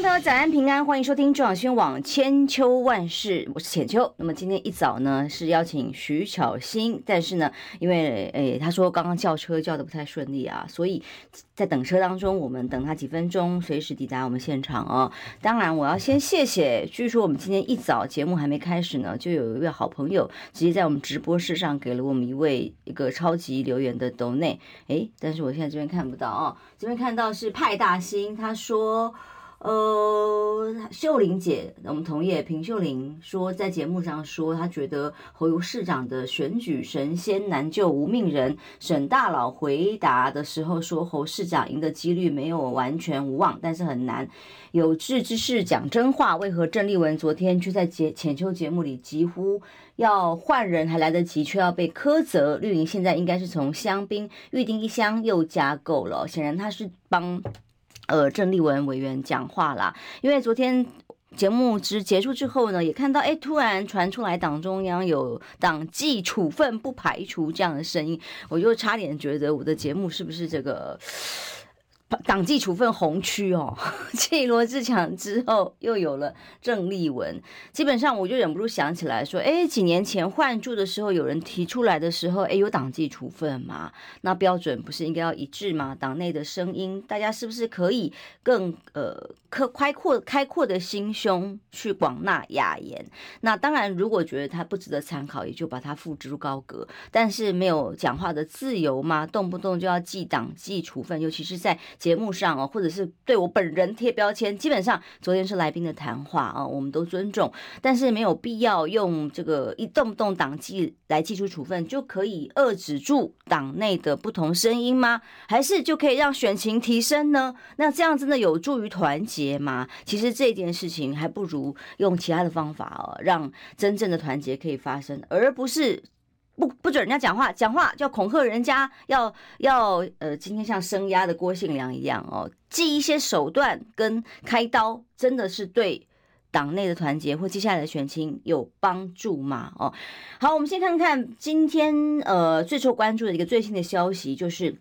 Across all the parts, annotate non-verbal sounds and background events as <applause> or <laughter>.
众朋友，早安平安，欢迎收听中广新闻网千秋万世，我是浅秋。那么今天一早呢，是邀请徐巧芯，但是呢，因为诶他说刚刚叫车叫的不太顺利啊，所以在等车当中，我们等他几分钟，随时抵达我们现场哦。当然，我要先谢谢，据说我们今天一早节目还没开始呢，就有一位好朋友直接在我们直播室上给了我们一位一个超级留言的抖内，诶，但是我现在这边看不到哦，这边看到是派大星，他说。呃，秀玲姐，我们同业平秀玲说，在节目上说，她觉得侯友市长的选举神仙难救无命人。沈大佬回答的时候说，侯市长赢的几率没有完全无望，但是很难。有志之士讲真话，为何郑丽文昨天却在节浅秋节目里几乎要换人还来得及，却要被苛责？绿营现在应该是从香槟预定一箱又加购了，显然他是帮。呃，郑丽文委员讲话啦，因为昨天节目之结束之后呢，也看到哎，突然传出来党中央有党纪处分不排除这样的声音，我就差点觉得我的节目是不是这个。党纪处分红区哦，<laughs> 继罗志强之后又有了郑丽文，基本上我就忍不住想起来说，哎，几年前换柱的时候有人提出来的时候，哎，有党纪处分嘛？那标准不是应该要一致吗？党内的声音，大家是不是可以更呃，开开阔开阔的心胸去广纳雅言？那当然，如果觉得他不值得参考，也就把他付之高阁。但是没有讲话的自由吗？动不动就要记党纪处分，尤其是在。节目上哦，或者是对我本人贴标签，基本上昨天是来宾的谈话啊，我们都尊重，但是没有必要用这个一动不动党纪来祭出处分，就可以遏制住党内的不同声音吗？还是就可以让选情提升呢？那这样真的有助于团结吗？其实这件事情还不如用其他的方法哦，让真正的团结可以发生，而不是。不不准人家讲话，讲话就要恐吓人家，要要呃，今天像声压的郭信良一样哦，记一些手段跟开刀，真的是对党内的团结或接下来的选情有帮助吗？哦，好，我们先看看今天呃最受关注的一个最新的消息，就是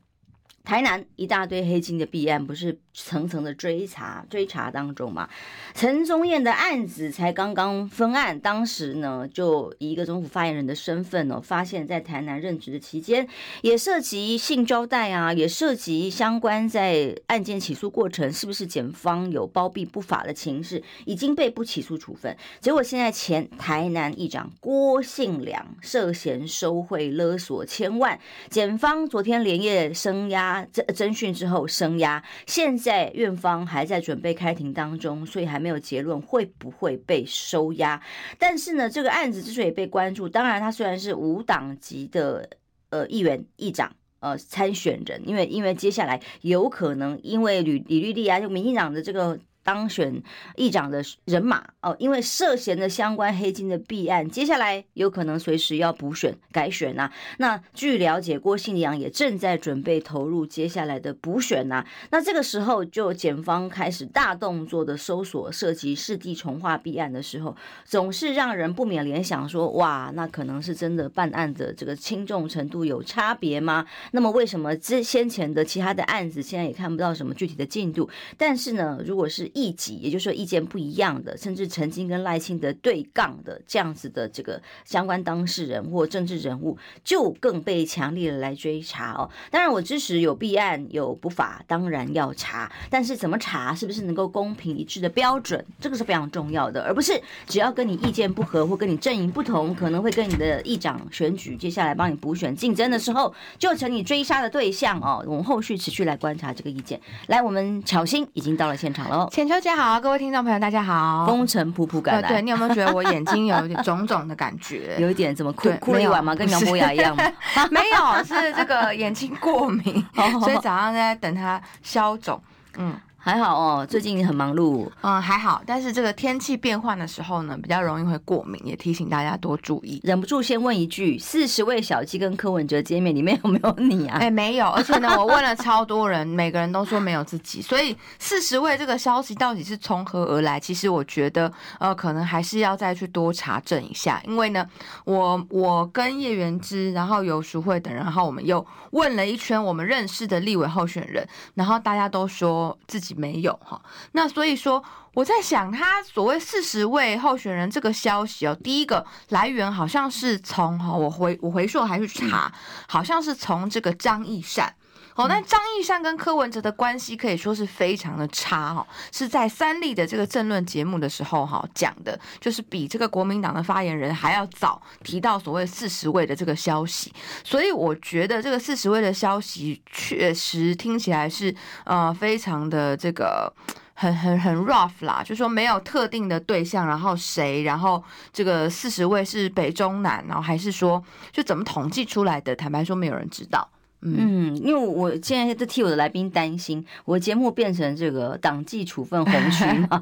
台南一大堆黑金的弊案，不是。层层的追查追查当中嘛，陈宗彦的案子才刚刚分案，当时呢就以一个总府发言人的身份呢、哦，发现在台南任职的期间，也涉及性招待啊，也涉及相关在案件起诉过程是不是检方有包庇不法的情势，已经被不起诉处分。结果现在前台南议长郭信良涉嫌收贿勒索千万，检方昨天连夜声押他征征讯之后声押，现在。院方还在准备开庭当中，所以还没有结论会不会被收押。但是呢，这个案子之所以被关注，当然他虽然是无党籍的呃议员议长呃参选人，因为因为接下来有可能因为吕李律丽啊，就民进党的这个。当选议长的人马哦，因为涉嫌的相关黑金的弊案，接下来有可能随时要补选改选呐、啊。那据了解，郭信阳也正在准备投入接下来的补选呐、啊。那这个时候，就检方开始大动作的搜索，涉及世纪重划弊案的时候，总是让人不免联想说：哇，那可能是真的办案的这个轻重程度有差别吗？那么为什么之先前的其他的案子现在也看不到什么具体的进度？但是呢，如果是异己，也就是说意见不一样的，甚至曾经跟赖清德对杠的这样子的这个相关当事人或政治人物，就更被强烈的来追查哦。当然，我支持有弊案有不法，当然要查，但是怎么查，是不是能够公平一致的标准，这个是非常重要的，而不是只要跟你意见不合或跟你阵营不同，可能会跟你的议长选举接下来帮你补选竞争的时候，就成你追杀的对象哦。我们后续持续来观察这个意见。来，我们巧心已经到了现场了哦。大家好，各位听众朋友，大家好。风尘仆仆感，对，你有没有觉得我眼睛有一点肿肿的感觉？<laughs> 有一点怎么哭哭了一晚吗？跟杨博雅一样吗？<laughs> 没有，是这个眼睛过敏，<laughs> 所以早上在等它消肿。嗯，还好哦，最近很忙碌。嗯，还好，但是这个天气变换的时候呢，比较容易会过敏，也提醒大家多注意。忍不住先问一句：四十位小鸡跟柯文哲见面，里面有没有你啊？哎、欸，没有，而且呢，我问了超多人，每个人都说没有自己。所以四十位这个消息到底是从何而来？其实我觉得，呃，可能还是要再去多查证一下。因为呢，我我跟叶元之，然后游淑慧等人，然后我们又问了一圈我们认识的立委候选人，然后大家都说自己。没有哈，那所以说我在想，他所谓四十位候选人这个消息哦，第一个来源好像是从哈，我回我回溯还是查，好像是从这个张义善。哦，那张义善跟柯文哲的关系可以说是非常的差哈，是在三立的这个政论节目的时候哈讲的，就是比这个国民党的发言人还要早提到所谓四十位的这个消息，所以我觉得这个四十位的消息确实听起来是呃非常的这个很很很 rough 啦，就说没有特定的对象，然后谁，然后这个四十位是北中南，然后还是说就怎么统计出来的？坦白说，没有人知道。嗯，因为我现在在替我的来宾担心，我节目变成这个党纪处分红区嘛，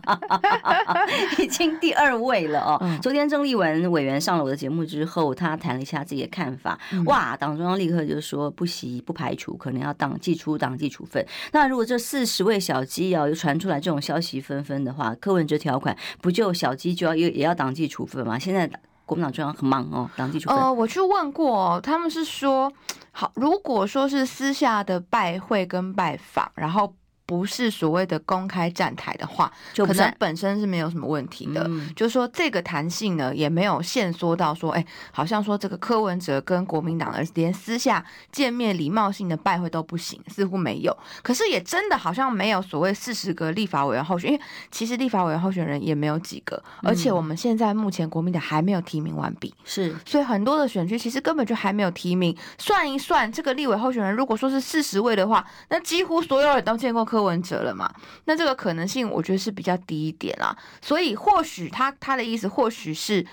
<laughs> 已经第二位了哦。昨天郑丽文委员上了我的节目之后，他谈了一下自己的看法，哇，党中央立刻就说不惜不排除可能要党纪出党纪处分。那如果这四十位小鸡要传出来这种消息纷纷的话，柯文哲条款不就小鸡就要也也要党纪处分吗？现在国民党中央很忙哦，党纪处。呃，我去问过，他们是说。好，如果说是私下的拜会跟拜访，然后。不是所谓的公开站台的话，就可能本身是没有什么问题的。嗯、就是说这个弹性呢，也没有限缩到说，哎，好像说这个柯文哲跟国民党的连私下见面礼貌性的拜会都不行，似乎没有。可是也真的好像没有所谓四十个立法委员候选，因为其实立法委员候选人也没有几个，而且我们现在目前国民党还没有提名完毕，是，所以很多的选区其实根本就还没有提名。算一算，这个立委候选人如果说是四十位的话，那几乎所有人都见过柯。柯文哲了嘛？那这个可能性我觉得是比较低一点啦。所以或许他他的意思，或许是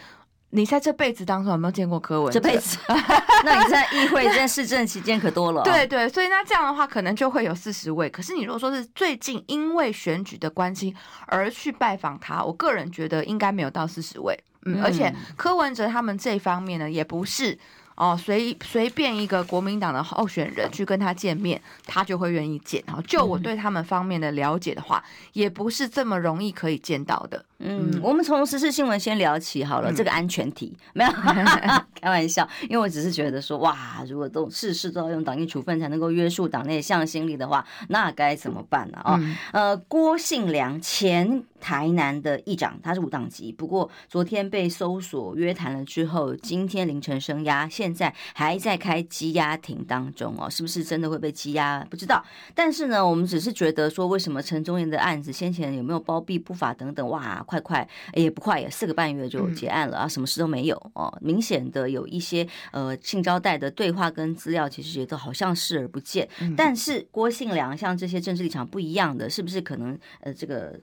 你在这辈子当中有没有见过柯文哲？这辈子？<laughs> 那你在议会在市政期间可多了哦。对对，所以那这样的话，可能就会有四十位。可是你如果说是最近因为选举的关系而去拜访他，我个人觉得应该没有到四十位。嗯，而且柯文哲他们这方面呢，也不是。哦，随随便一个国民党的候选人去跟他见面，他就会愿意见。然后，就我对他们方面的了解的话，也不是这么容易可以见到的。嗯，我们从时事新闻先聊起好了。嗯、这个安全题没有 <laughs> <laughs> 开玩笑，因为我只是觉得说，哇，如果都事事都要用党纪处分才能够约束党内向心力的话，那该怎么办呢？啊、嗯，呃，郭信良前台南的议长，他是五党籍，不过昨天被搜索约谈了之后，今天凌晨声押，现在还在开羁押庭当中哦，是不是真的会被羁押？不知道。但是呢，我们只是觉得说，为什么陈忠彦的案子先前有没有包庇不法等等，哇。快快也不快，也四个半月就结案了啊，什么事都没有哦。明显的有一些呃性招待的对话跟资料，其实也都好像视而不见。但是郭信良像这些政治立场不一样的，是不是可能呃这个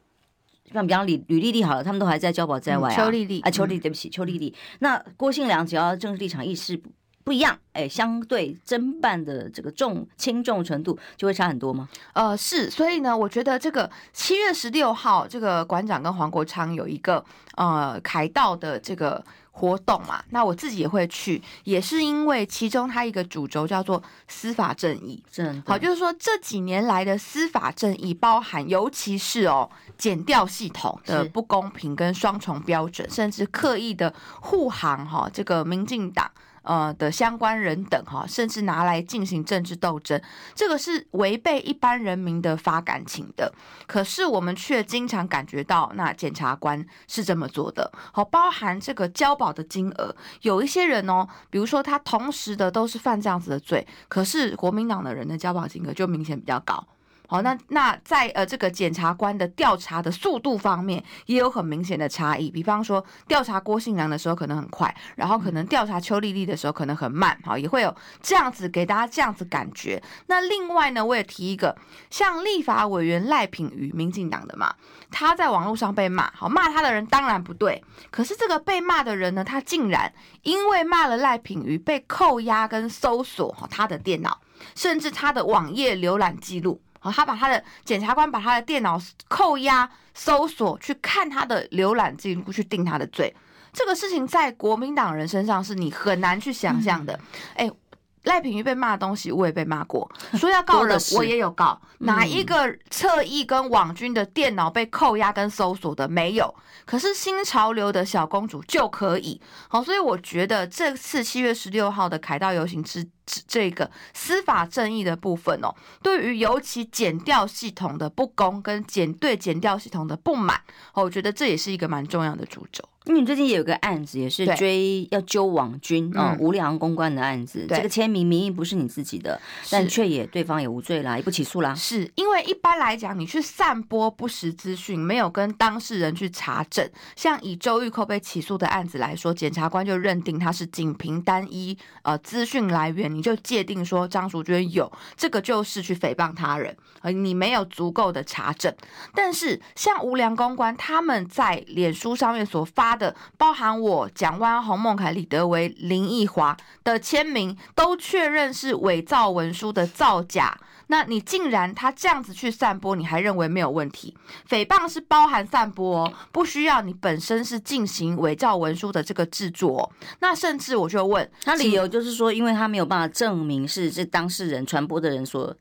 像比方李吕丽丽好了，他们都还在交保在外啊。邱丽丽啊，邱丽丽，对不起，邱丽丽。那郭信良只要政治立场意识不一样，哎，相对侦办的这个重轻重程度就会差很多吗？呃，是，所以呢，我觉得这个七月十六号，这个馆长跟黄国昌有一个呃凯道的这个活动嘛，那我自己也会去，也是因为其中它一个主轴叫做司法正义，正好，就是说这几年来的司法正义，包含尤其是哦减掉系统的不公平跟双重标准，甚至刻意的护航哈，这个民进党。呃的相关人等哈，甚至拿来进行政治斗争，这个是违背一般人民的发感情的。可是我们却经常感觉到，那检察官是这么做的。好，包含这个交保的金额，有一些人哦，比如说他同时的都是犯这样子的罪，可是国民党的人的交保金额就明显比较高。好，那那在呃这个检察官的调查的速度方面，也有很明显的差异。比方说，调查郭信良的时候可能很快，然后可能调查邱丽丽的时候可能很慢。好，也会有这样子给大家这样子感觉。那另外呢，我也提一个，像立法委员赖品妤，民进党的嘛，他在网络上被骂，好，骂他的人当然不对，可是这个被骂的人呢，他竟然因为骂了赖品妤，被扣押跟搜索他的电脑，甚至他的网页浏览记录。哦，他把他的检察官把他的电脑扣押、搜索，去看他的浏览记录，去定他的罪。这个事情在国民党人身上是你很难去想象的。哎、嗯。赖品妤被骂的东西，我也被骂过，说要告人，我也有告。哪一个侧翼跟网军的电脑被扣押跟搜索的没有？可是新潮流的小公主就可以。好，所以我觉得这次七月十六号的凯道游行之这个司法正义的部分哦，对于尤其减掉系统的不公跟减对减掉系统的不满，我觉得这也是一个蛮重要的主轴。因为你最近也有个案子，也是追要揪网军啊，无良公关的案子。这个签名名义不是你自己的，但却也对方也无罪啦，也不起诉啦。是因为一般来讲，你去散播不实资讯，没有跟当事人去查证，像以周玉蔻被起诉的案子来说，检察官就认定他是仅凭单一呃资讯来源，你就界定说张淑娟有这个就是去诽谤他人，而你没有足够的查证。但是像无良公关他们在脸书上面所发。他的包含我蒋万安、洪孟凯、李德维、林奕华的签名都确认是伪造文书的造假，那你竟然他这样子去散播，你还认为没有问题？诽谤是包含散播哦，不需要你本身是进行伪造文书的这个制作。那甚至我就问他理由，就是说，因为他没有办法证明是这当事人传播的人所。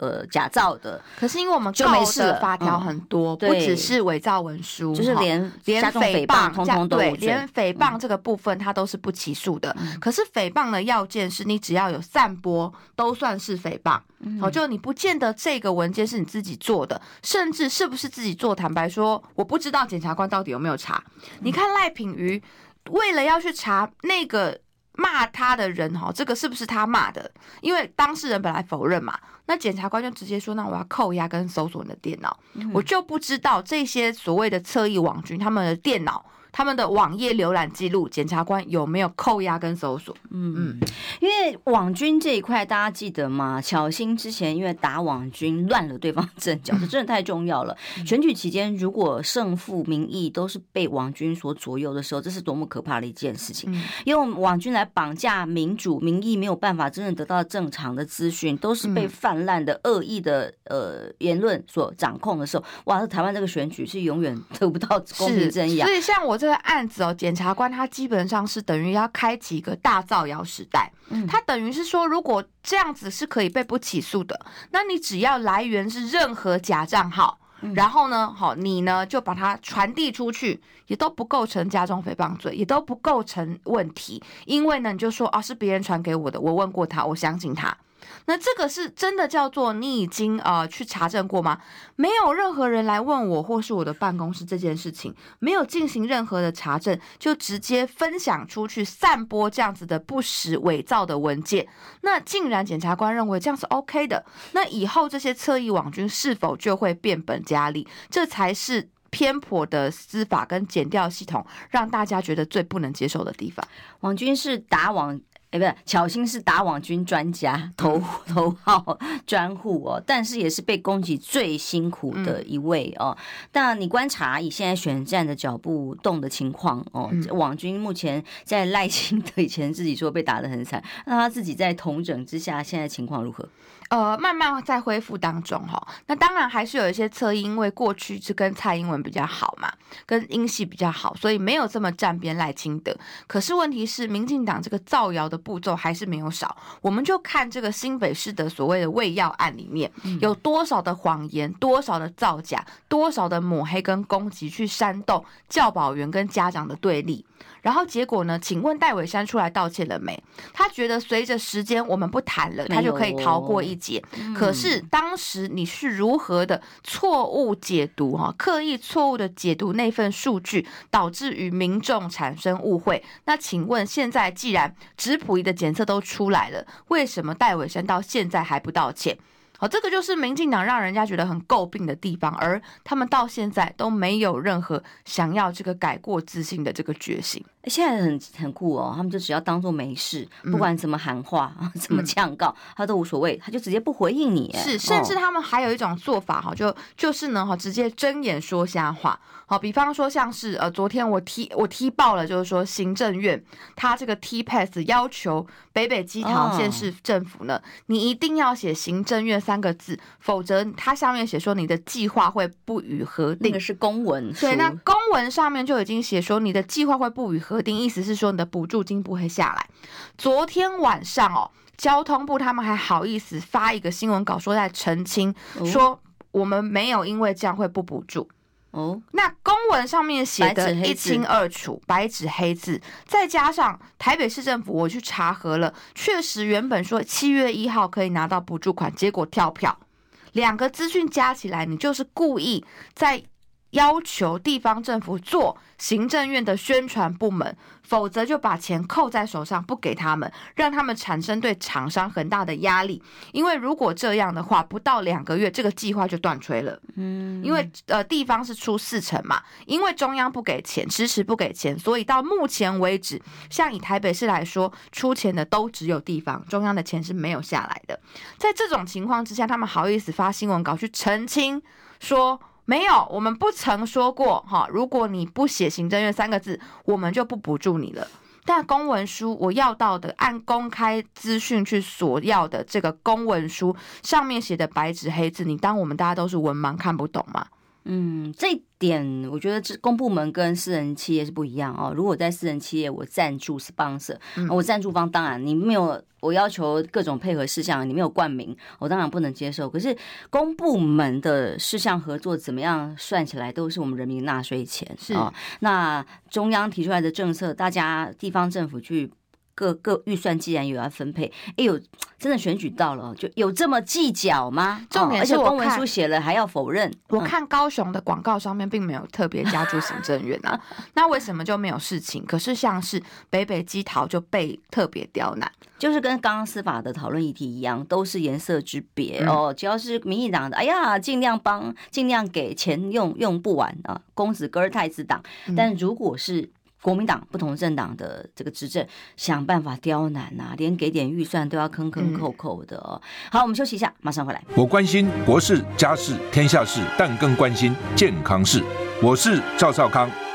呃，假造的，可是因为我们告的法条很多，不只是伪造文书，就是连连诽谤，通通都对，连诽谤这个部分它都是不起诉的。可是诽谤的要件是你只要有散播，都算是诽谤。哦，就你不见得这个文件是你自己做的，甚至是不是自己做，坦白说，我不知道检察官到底有没有查。你看赖品妤为了要去查那个。骂他的人哈，这个是不是他骂的？因为当事人本来否认嘛，那检察官就直接说：“那我要扣押跟搜索你的电脑。”我就不知道这些所谓的侧翼网军他们的电脑。他们的网页浏览记录，检察官有没有扣押跟搜索？嗯嗯，因为网军这一块，大家记得吗？巧心之前因为打网军乱了对方阵脚，这真的太重要了。嗯、选举期间，如果胜负民意都是被网军所左右的时候，这是多么可怕的一件事情！嗯、用网军来绑架民主民意，没有办法真正得到正常的资讯，都是被泛滥的恶意的呃言论所掌控的时候，哇，台湾这个选举是永远得不到公平正义啊！所以像我。这个案子哦，检察官他基本上是等于要开启一个大造谣时代。嗯，他等于是说，如果这样子是可以被不起诉的，那你只要来源是任何假账号，然后呢，好，你呢就把它传递出去，也都不构成加重诽谤罪，也都不构成问题，因为呢，你就说啊，是别人传给我的，我问过他，我相信他。那这个是真的叫做你已经呃去查证过吗？没有任何人来问我或是我的办公室这件事情，没有进行任何的查证，就直接分享出去散播这样子的不实伪造的文件，那竟然检察官认为这样是 OK 的，那以后这些侧翼网军是否就会变本加厉？这才是偏颇的司法跟检调系统让大家觉得最不能接受的地方。网军是打网。哎，不是，巧心是打网军专家，头 <laughs> 头号专户哦，但是也是被攻击最辛苦的一位哦。但你观察以现在选战的脚步动的情况哦，网军目前在赖清德以前自己说被打得很惨，那他自己在同整之下，现在情况如何？呃，慢慢在恢复当中哈。那当然还是有一些侧翼，因为过去是跟蔡英文比较好嘛，跟英系比较好，所以没有这么站边赖清德。可是问题是，民进党这个造谣的步骤还是没有少。我们就看这个新北市的所谓的喂药案里面，有多少的谎言，多少的造假，多少的抹黑跟攻击，去煽动教保员跟家长的对立。然后结果呢？请问戴伟山出来道歉了没？他觉得随着时间我们不谈了，他就可以逃过一劫。可是当时你是如何的错误解读哈？刻意错误的解读那份数据，导致于民众产生误会。那请问现在既然质谱仪的检测都出来了，为什么戴伟山到现在还不道歉？好，这个就是民进党让人家觉得很诟病的地方，而他们到现在都没有任何想要这个改过自新的这个决心。现在很很酷哦，他们就只要当做没事，不管怎么喊话、<laughs> 嗯、怎么呛告，他都无所谓，他就直接不回应你。是，甚至他们还有一种做法哈，就就是呢哈，直接睁眼说瞎话。好，比方说像是呃，昨天我踢我踢爆了，就是说行政院他这个 T-Pass 要求北北基桃县市政府呢，哦、你一定要写行政院。三个字，否则它下面写说你的计划会不予核定。那个是公文书，对，那公文上面就已经写说你的计划会不予核定，意思是说你的补助金不会下来。昨天晚上哦，交通部他们还好意思发一个新闻稿说在澄清，说我们没有因为这样会不补助。哦，那公文上面写的一清二楚，白纸黑字，再加上台北市政府，我去查核了，确实原本说七月一号可以拿到补助款，结果跳票，两个资讯加起来，你就是故意在。要求地方政府做行政院的宣传部门，否则就把钱扣在手上不给他们，让他们产生对厂商很大的压力。因为如果这样的话，不到两个月这个计划就断炊了。嗯，因为呃地方是出四成嘛，因为中央不给钱，迟迟不给钱，所以到目前为止，像以台北市来说，出钱的都只有地方，中央的钱是没有下来的。在这种情况之下，他们好意思发新闻稿去澄清说。没有，我们不曾说过哈。如果你不写行政院三个字，我们就不补助你了。但公文书我要到的，按公开资讯去索要的这个公文书上面写的白纸黑字，你当我们大家都是文盲看不懂吗？嗯，这一点我觉得这公部门跟私人企业是不一样哦。如果在私人企业，我赞助 sponsor，我赞助方当然你没有我要求各种配合事项，你没有冠名，我当然不能接受。可是公部门的事项合作怎么样算起来都是我们人民纳税钱是啊。那中央提出来的政策，大家地方政府去。各各预算既然有要分配，哎呦，真的选举到了，就有这么计较吗？重点是我公文书写了还要否认。我看高雄的广告上面并没有特别加注行政院啊，<laughs> 那为什么就没有事情？可是像是北北基桃就被特别刁难，就是跟刚刚司法的讨论议题一样，都是颜色之别哦。只要是民进党的，哎呀，尽量帮，尽量给钱用，用不完啊，公子哥儿太子党。但如果是国民党不同政党的这个执政，想办法刁难呐、啊，连给点预算都要坑坑扣扣的哦。好，我们休息一下，马上回来。我关心国事、家事、天下事，但更关心健康事。我是赵少康，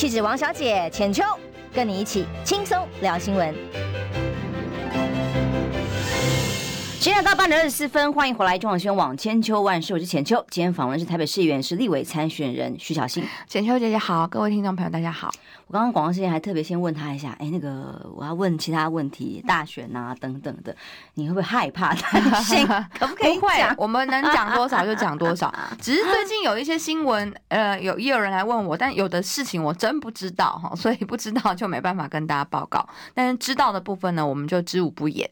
气质王小姐浅秋，跟你一起轻松聊新闻。现在到八点二十四分，欢迎回来中广新闻网千秋万世，我是浅秋。今天访问是台北市议员，是立委参选人徐小信。浅秋姐姐好，各位听众朋友大家好。我刚刚广告时间还特别先问他一下，哎，那个我要问其他问题，大选啊等等的，你会不会害怕担心？<laughs> 可不可以？不会，我们能讲多少就讲多少。<laughs> 只是最近有一些新闻，呃，有也有人来问我，但有的事情我真不知道哈，所以不知道就没办法跟大家报告。但是知道的部分呢，我们就知无不言。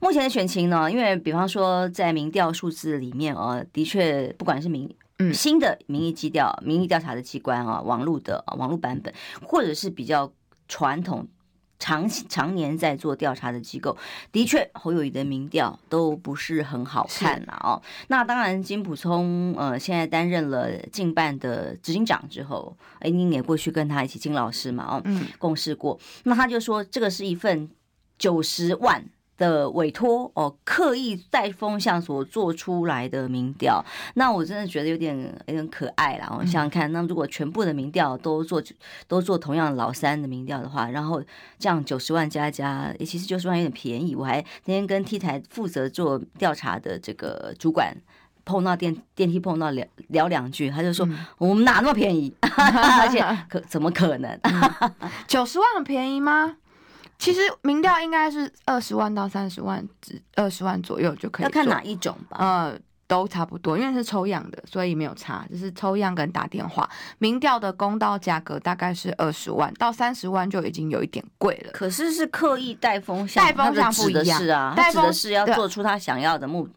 目前的选情呢，因为比方说在民调数字里面啊，的确不管是民嗯新的民意基调、民意调查的机关啊，网络的网络版本，或者是比较传统长常年在做调查的机构，的确侯友谊的民调都不是很好看了哦。那当然金普聪呃现在担任了近办的执行长之后，哎，你也过去跟他一起金老师嘛哦，嗯，共事过，那他就说这个是一份九十万。的委托哦，刻意带风向所做出来的民调，那我真的觉得有点有点可爱啦。我想想看，那如果全部的民调都做都做同样老三的民调的话，然后这样九十万加加，其实九十万有点便宜。我还那天跟 T 台负责做调查的这个主管碰到电电梯碰到聊聊两句，他就说、嗯、我们哪那么便宜，<laughs> 而且可怎么可能？九十万很便宜吗？其实民调应该是二十万到三十万，二十万左右就可以。要看哪一种吧？呃，都差不多，因为是抽样的，所以没有差，就是抽样跟打电话。民调的公道价格大概是二十万到三十万，就已经有一点贵了。可是是刻意带风向，带风向不一样是啊，带风是要做出他想要的目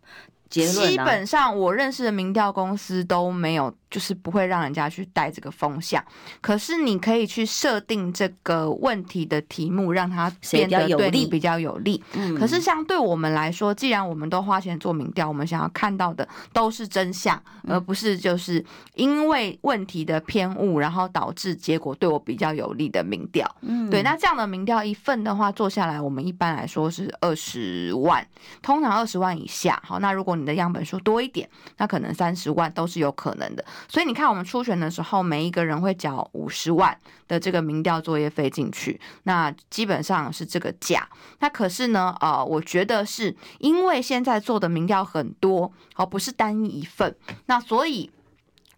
结论。基本上我认识的民调公司都没有就是不会让人家去带这个风向。可是你可以去设定这个问题的题目，让它变得对你比较有利。嗯，可是像对我们来说，既然我们都花钱做民调，我们想要看到的都是真相，而不是就是因为问题的偏误，然后导致结果对我比较有利的民调。嗯，对，那这样的民调一份的话做下来，我们一般来说是二十万，通常二十万以下。好，那如果你的样本数多一点，那可能三十万都是有可能的。所以你看，我们初选的时候，每一个人会缴五十万的这个民调作业费进去，那基本上是这个价。那可是呢，呃，我觉得是因为现在做的民调很多，而不是单一一份，那所以。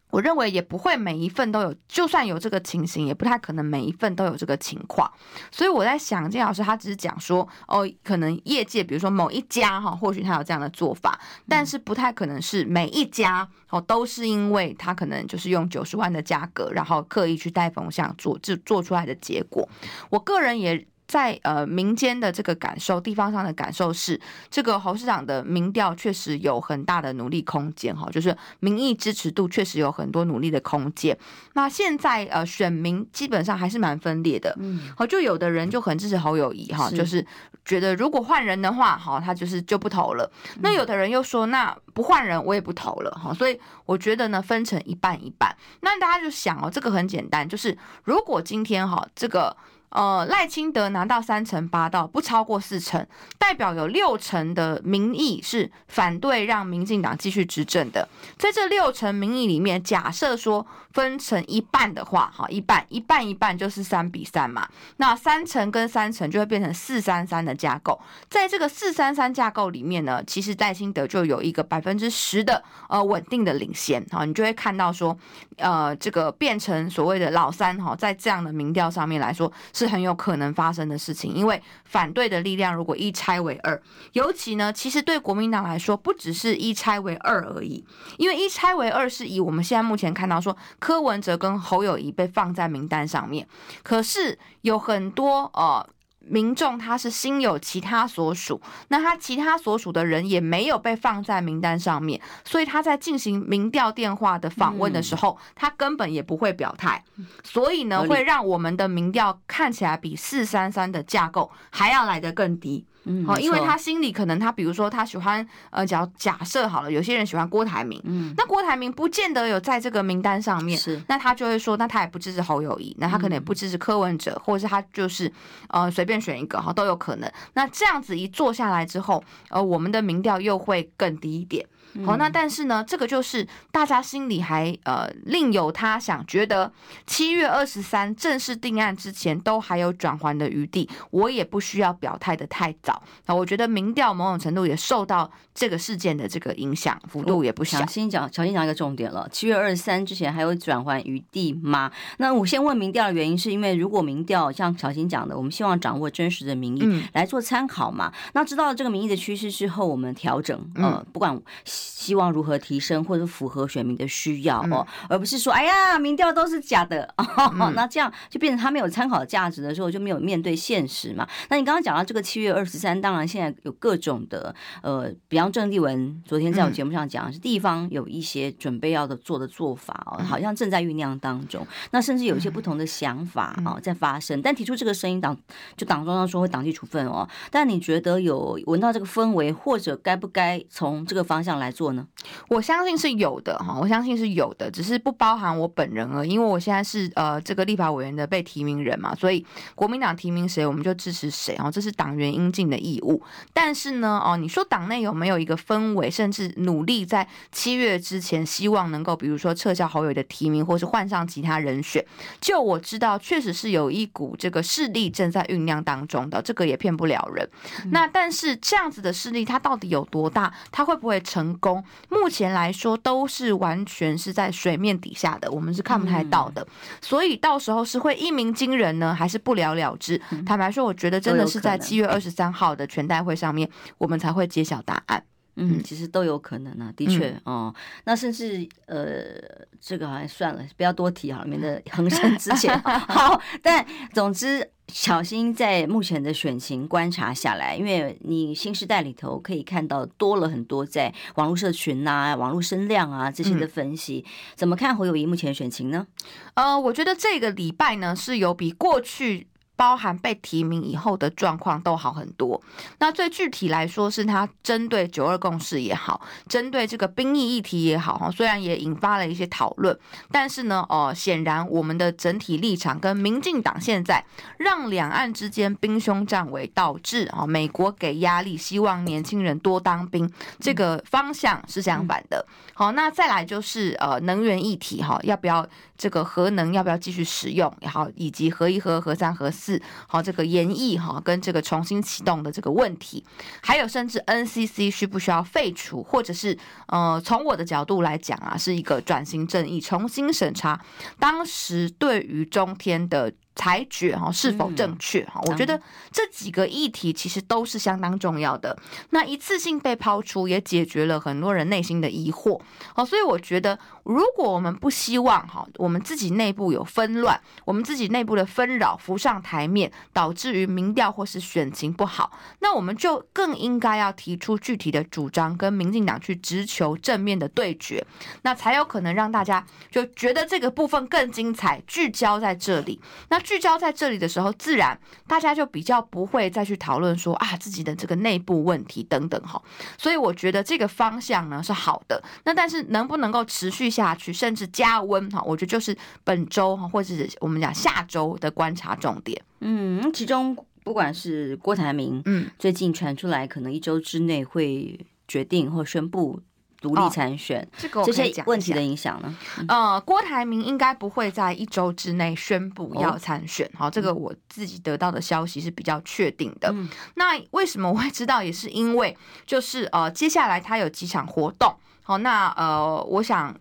我认为也不会每一份都有，就算有这个情形，也不太可能每一份都有这个情况。所以我在想，金老师他只是讲说，哦，可能业界比如说某一家哈，或许他有这样的做法，但是不太可能是每一家哦都是因为他可能就是用九十万的价格，然后刻意去带风向做，就做出来的结果。我个人也。在呃民间的这个感受，地方上的感受是，这个侯市长的民调确实有很大的努力空间哈，就是民意支持度确实有很多努力的空间。那现在呃选民基本上还是蛮分裂的，嗯，好，就有的人就很支持侯友谊哈，就是觉得如果换人的话，哈，他就是就不投了。那有的人又说，那不换人我也不投了哈，所以我觉得呢，分成一半一半。那大家就想哦，这个很简单，就是如果今天哈这个。呃，赖清德拿到三成八到不超过四成，代表有六成的民意是反对让民进党继续执政的。在这六成民意里面，假设说分成一半的话，哈，一半一半一半就是三比三嘛。那三成跟三成就会变成四三三的架构。在这个四三三架构里面呢，其实赖清德就有一个百分之十的呃稳定的领先。哈，你就会看到说，呃，这个变成所谓的老三哈，在这样的民调上面来说。是很有可能发生的事情，因为反对的力量如果一拆为二，尤其呢，其实对国民党来说，不只是一拆为二而已，因为一拆为二是以我们现在目前看到说柯文哲跟侯友谊被放在名单上面，可是有很多呃。民众他是心有其他所属，那他其他所属的人也没有被放在名单上面，所以他在进行民调电话的访问的时候，嗯、他根本也不会表态，所以呢，会让我们的民调看起来比四三三的架构还要来得更低。嗯，好，因为他心里可能他比如说他喜欢呃，假假设好了，有些人喜欢郭台铭，嗯，那郭台铭不见得有在这个名单上面，是，那他就会说，那他也不支持侯友谊，那他可能也不支持柯文哲，或者是他就是呃随便选一个哈都有可能。那这样子一做下来之后，呃，我们的民调又会更低一点。好，那但是呢，这个就是大家心里还呃另有他想，觉得七月二十三正式定案之前都还有转圜的余地，我也不需要表态的太早。那我觉得民调某种程度也受到这个事件的这个影响，幅度也不小。先讲，小心讲一个重点了，七月二十三之前还有转圜余地吗？那我先问民调的原因，是因为如果民调像小新讲的，我们希望掌握真实的民意来做参考嘛？嗯、那知道了这个民意的趋势之后，我们调整，呃，不管。希望如何提升，或者符合选民的需要哦，而不是说，哎呀，民调都是假的，哦，<laughs> 那这样就变成他没有参考价值的时候，就没有面对现实嘛。那你刚刚讲到这个七月二十三，当然现在有各种的，呃，比方郑丽文昨天在我节目上讲，是地方有一些准备要的做的做法哦，好像正在酝酿当中。那甚至有一些不同的想法啊在发生，但提出这个声音党就党中央说会党纪处分哦。但你觉得有闻到这个氛围，或者该不该从这个方向来做呢？我相信是有的哈，我相信是有的，只是不包含我本人而已，因为我现在是呃这个立法委员的被提名人嘛，所以国民党提名谁，我们就支持谁哦，这是党员应尽的义务。但是呢，哦，你说党内有没有一个氛围，甚至努力在七月之前，希望能够比如说撤销侯友的提名，或是换上其他人选？就我知道，确实是有一股这个势力正在酝酿当中的，这个也骗不了人。那但是这样子的势力，它到底有多大？它会不会成功？目前来说都是完全是在水面底下的，我们是看不太到的，所以到时候是会一鸣惊人呢，还是不了了之？坦白说，我觉得真的是在七月二十三号的全代会上面，我们才会揭晓答案。嗯，其实都有可能啊，的确、嗯、哦。那甚至呃，这个好像算了，不要多提好了，免得横生枝节。<laughs> 好，但总之。小心在目前的选情观察下来，因为你新时代里头可以看到多了很多在网络社群啊、网络声量啊这些的分析，嗯、怎么看侯友谊目前的选情呢？呃，我觉得这个礼拜呢是有比过去。包含被提名以后的状况都好很多。那最具体来说，是他针对九二共识也好，针对这个兵役议题也好，哈，虽然也引发了一些讨论，但是呢，哦，显然我们的整体立场跟民进党现在让两岸之间兵凶战危，导致啊美国给压力，希望年轻人多当兵，这个方向是相反的。好，那再来就是呃能源议题哈，要不要这个核能要不要继续使用，然后以及核一核、核三、核四。好，这个研议哈，跟这个重新启动的这个问题，还有甚至 NCC 需不需要废除，或者是呃，从我的角度来讲啊，是一个转型正义，重新审查当时对于中天的。裁决哈是否正确哈？我觉得这几个议题其实都是相当重要的。那一次性被抛出，也解决了很多人内心的疑惑。好，所以我觉得，如果我们不希望哈，我们自己内部有纷乱，我们自己内部的纷扰浮上台面，导致于民调或是选情不好，那我们就更应该要提出具体的主张，跟民进党去直球正面的对决，那才有可能让大家就觉得这个部分更精彩，聚焦在这里。那。聚焦在这里的时候，自然大家就比较不会再去讨论说啊自己的这个内部问题等等哈，所以我觉得这个方向呢是好的。那但是能不能够持续下去，甚至加温哈，我觉得就是本周哈，或者是我们讲下周的观察重点。嗯，其中不管是郭台铭，嗯，最近传出来可能一周之内会决定或宣布。独立参选，这个这些问题的影响呢？呃，郭台铭应该不会在一周之内宣布要参选。好、哦，这个我自己得到的消息是比较确定的。嗯、那为什么我会知道？也是因为就是呃，接下来他有几场活动。好，那呃，我想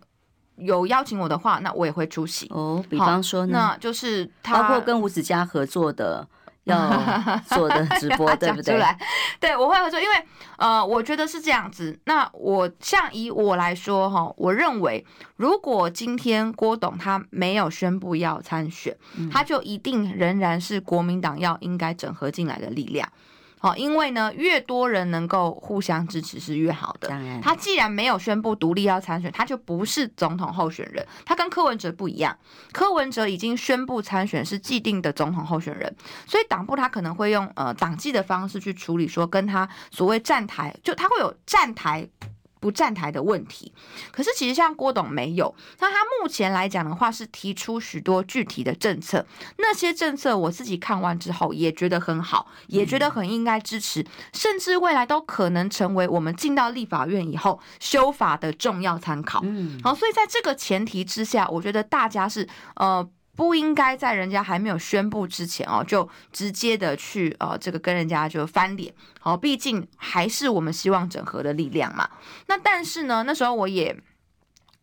有邀请我的话，那我也会出席。哦，比方说呢，那就是他包括跟吴子嘉合作的。要 <laughs> 做的直播对不对？对，我会合作，因为呃，我觉得是这样子。那我像以我来说哈，我认为如果今天郭董他没有宣布要参选，他就一定仍然是国民党要应该整合进来的力量。好，因为呢，越多人能够互相支持是越好的。他既然没有宣布独立要参选，他就不是总统候选人。他跟柯文哲不一样，柯文哲已经宣布参选，是既定的总统候选人，所以党部他可能会用呃党纪的方式去处理，说跟他所谓站台，就他会有站台。不站台的问题，可是其实像郭董没有，那他目前来讲的话是提出许多具体的政策，那些政策我自己看完之后也觉得很好，也觉得很应该支持，甚至未来都可能成为我们进到立法院以后修法的重要参考。嗯，好，所以在这个前提之下，我觉得大家是呃。不应该在人家还没有宣布之前哦，就直接的去呃，这个跟人家就翻脸。好，毕竟还是我们希望整合的力量嘛。那但是呢，那时候我也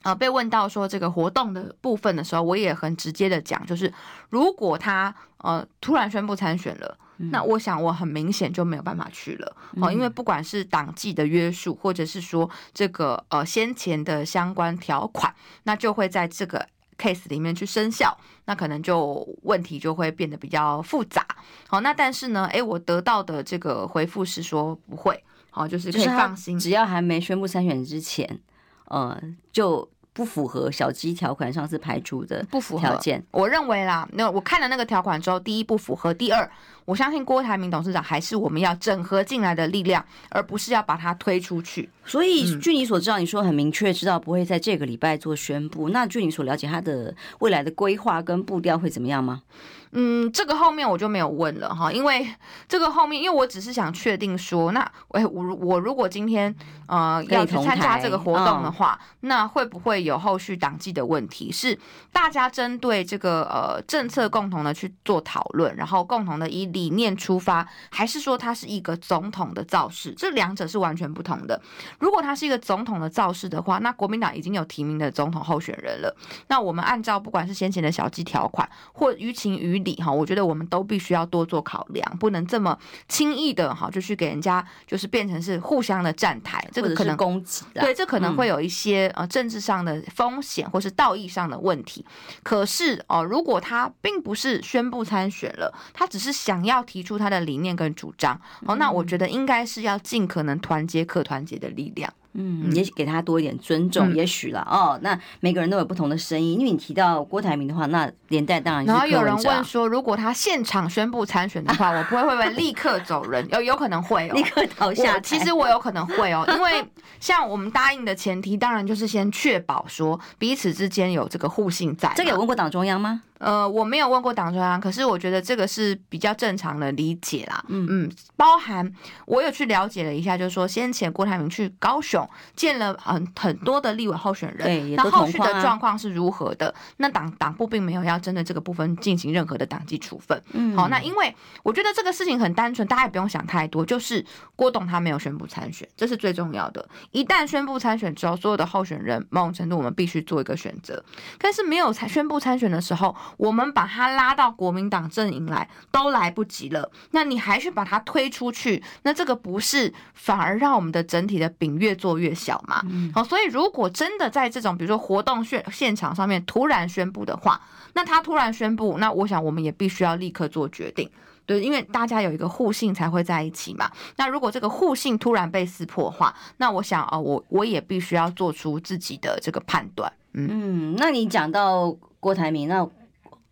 呃被问到说这个活动的部分的时候，我也很直接的讲，就是如果他呃突然宣布参选了，那我想我很明显就没有办法去了。哦，因为不管是党纪的约束，或者是说这个呃先前的相关条款，那就会在这个。Case 里面去生效，那可能就问题就会变得比较复杂。好，那但是呢，诶，我得到的这个回复是说不会，好，就是可以放心，只要还没宣布参选之前，呃，就。不符合小鸡条款上次排除的不符合条件，我认为啦，那我看了那个条款之后，第一不符合，第二，我相信郭台铭董事长还是我们要整合进来的力量，而不是要把它推出去。所以据你所知道，你说很明确知道不会在这个礼拜做宣布，那据你所了解，他的未来的规划跟步调会怎么样吗？嗯，这个后面我就没有问了哈，因为这个后面，因为我只是想确定说，那我我我如果今天呃要去参加这个活动的话，那会不会有后续党纪的问题？是大家针对这个呃政策共同的去做讨论，然后共同的以理念出发，还是说他是一个总统的造势？这两者是完全不同的。如果他是一个总统的造势的话，那国民党已经有提名的总统候选人了。那我们按照不管是先前的小鸡条款，或于情于理哈，我觉得我们都必须要多做考量，不能这么轻易的哈就去给人家就是变成是互相的站台，这个可能攻击。对，这可能会有一些呃政治上的风险，或是道义上的问题。可是哦，如果他并不是宣布参选了，他只是想要提出他的理念跟主张哦，那我觉得应该是要尽可能团结可团结的力量。嗯，也许给他多一点尊重，嗯、也许了哦。那每个人都有不同的声音，因为你提到郭台铭的话，那连带当然是。然后有人问说，如果他现场宣布参选的话，我不会会不会立刻走人？有有可能会哦，<laughs> 立刻倒下。其实我有可能会哦，因为像我们答应的前提，当然就是先确保说彼此之间有这个互信在。这个有问过党中央吗？呃，我没有问过党中央，可是我觉得这个是比较正常的理解啦。嗯嗯，包含我有去了解了一下，就是说先前郭台铭去高雄见了很很多的立委候选人，对，那后续的状况是如何的？那党党部并没有要针对这个部分进行任何的党纪处分。嗯，好，那因为我觉得这个事情很单纯，大家也不用想太多，就是郭董他没有宣布参选，这是最重要的。一旦宣布参选之后，所有的候选人某种程度我们必须做一个选择，但是没有参宣布参选的时候。我们把他拉到国民党阵营来都来不及了，那你还去把他推出去，那这个不是反而让我们的整体的饼越做越小嘛？嗯，好，所以如果真的在这种比如说活动现现场上面突然宣布的话，那他突然宣布，那我想我们也必须要立刻做决定，对，因为大家有一个互信才会在一起嘛。那如果这个互信突然被撕破的话，那我想啊，我我也必须要做出自己的这个判断。嗯，嗯，那你讲到郭台铭那。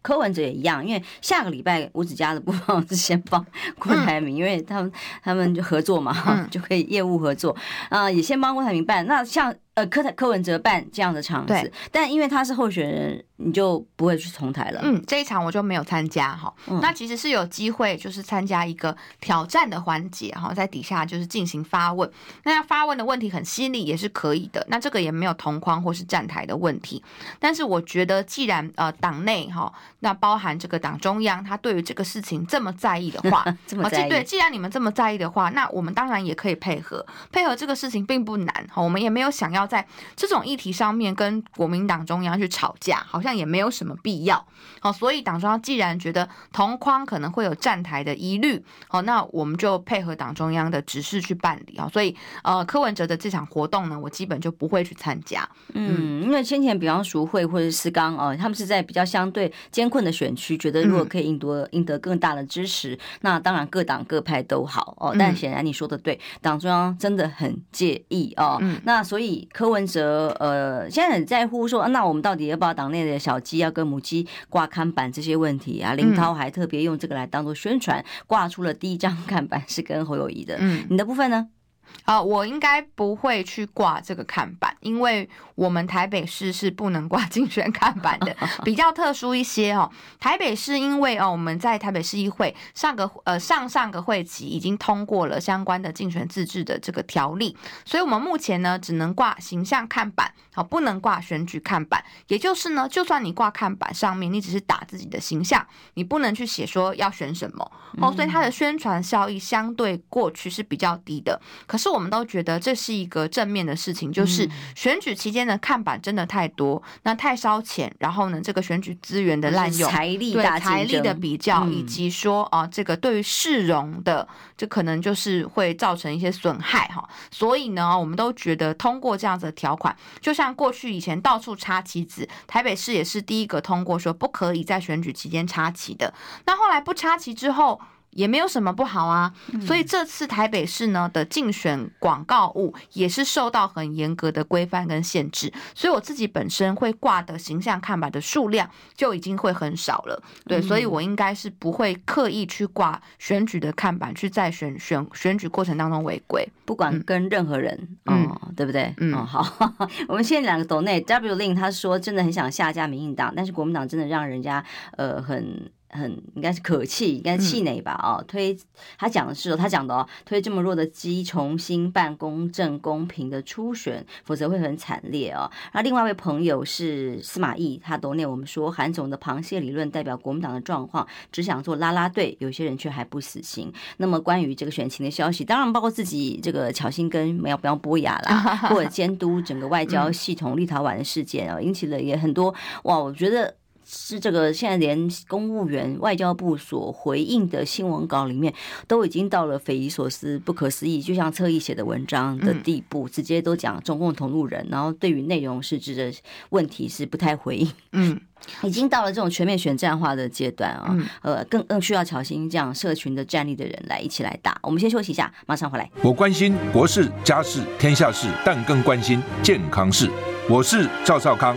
柯文哲也一样，因为下个礼拜吴子嘉的部分是先帮郭台铭，嗯、因为他们他们就合作嘛，嗯、<laughs> 就可以业务合作啊、呃，也先帮郭台铭办。那像。呃，柯台柯文哲办这样的场子，但因为他是候选人，你就不会去重台了。嗯，这一场我就没有参加哈。嗯、那其实是有机会，就是参加一个挑战的环节哈，在底下就是进行发问。那要发问的问题很犀利，也是可以的。那这个也没有同框或是站台的问题。但是我觉得，既然呃党内哈，那包含这个党中央，他对于这个事情这么在意的话，<laughs> 这么在意。对，既然你们这么在意的话，那我们当然也可以配合。配合这个事情并不难哈，我们也没有想要。在这种议题上面跟国民党中央去吵架，好像也没有什么必要。好，所以党中央既然觉得同框可能会有站台的疑虑，好，那我们就配合党中央的指示去办理啊。所以，呃，柯文哲的这场活动呢，我基本就不会去参加。嗯，因为先前比方熟会或者是刚哦，他们是在比较相对艰困的选区，觉得如果可以赢得赢得更大的支持，那当然各党各派都好哦。但显然你说的对，党中央真的很介意哦。嗯，那所以。柯文哲呃，现在很在乎说，那我们到底要不要党内的小鸡要跟母鸡挂看板这些问题啊？林涛还特别用这个来当做宣传，挂出了第一张看板是跟侯友谊的。嗯，你的部分呢？啊，我应该不会去挂这个看板，因为我们台北市是不能挂竞选看板的，<laughs> 比较特殊一些哦。台北市因为哦，我们在台北市议会上个呃上上个会期已经通过了相关的竞选自治的这个条例，所以我们目前呢只能挂形象看板，好，不能挂选举看板。也就是呢，就算你挂看板上面，你只是打自己的形象，你不能去写说要选什么哦，所以它的宣传效益相对过去是比较低的。可是我们都觉得这是一个正面的事情，就是选举期间的看板真的太多，那太烧钱，然后呢，这个选举资源的滥用、财力对财力的比较，以及说啊，这个对于市容的，这可能就是会造成一些损害哈。所以呢，我们都觉得通过这样子的条款，就像过去以前到处插旗子，台北市也是第一个通过说不可以在选举期间插旗的。那后来不插旗之后。也没有什么不好啊，所以这次台北市呢的竞选广告物也是受到很严格的规范跟限制，所以我自己本身会挂的形象看板的数量就已经会很少了，对，所以我应该是不会刻意去挂选举的看板去在选选选举过程当中违规，不管跟任何人，嗯，哦、对不对？嗯，哦、好，<laughs> 我们现在两个斗内 W Lin 他说真的很想下架民进党，但是国民党真的让人家呃很。很应该是可气，应该气馁吧？哦，推他讲的是，他讲的哦，推这么弱的鸡重新办公正公平的初选，否则会很惨烈哦。然后另外一位朋友是司马懿，他懂念我们说韩总的螃蟹理论代表国民党的状况，只想做拉拉队，有些人却还不死心。那么关于这个选情的消息，当然包括自己这个巧心跟苗苗博雅啦，<laughs> 或者监督整个外交系统立陶宛的事件哦，引起了也很多哇，我觉得。是这个，现在连公务员外交部所回应的新闻稿里面，都已经到了匪夷所思、不可思议，就像侧翼写的文章的地步，直接都讲中共同路人，然后对于内容实质的问题是不太回应。嗯，已经到了这种全面选战化的阶段啊，呃，更更需要巧芯这样社群的战力的人来一起来打。我们先休息一下，马上回来。我关心国事、家事、天下事，但更关心健康事。我是赵少康，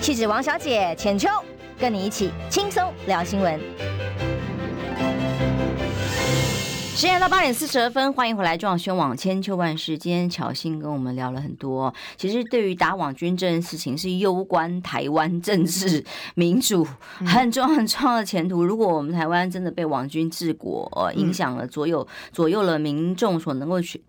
气质王小姐浅秋，跟你一起轻松聊新闻。时间到八点四十二分，欢迎回来，中广宣网千秋万事。今天巧心跟我们聊了很多，其实对于打网军这件事情是攸关台湾政治民主很重要很重要的前途。如果我们台湾真的被网军治国，呃，影响了左右左右了民众所能够去。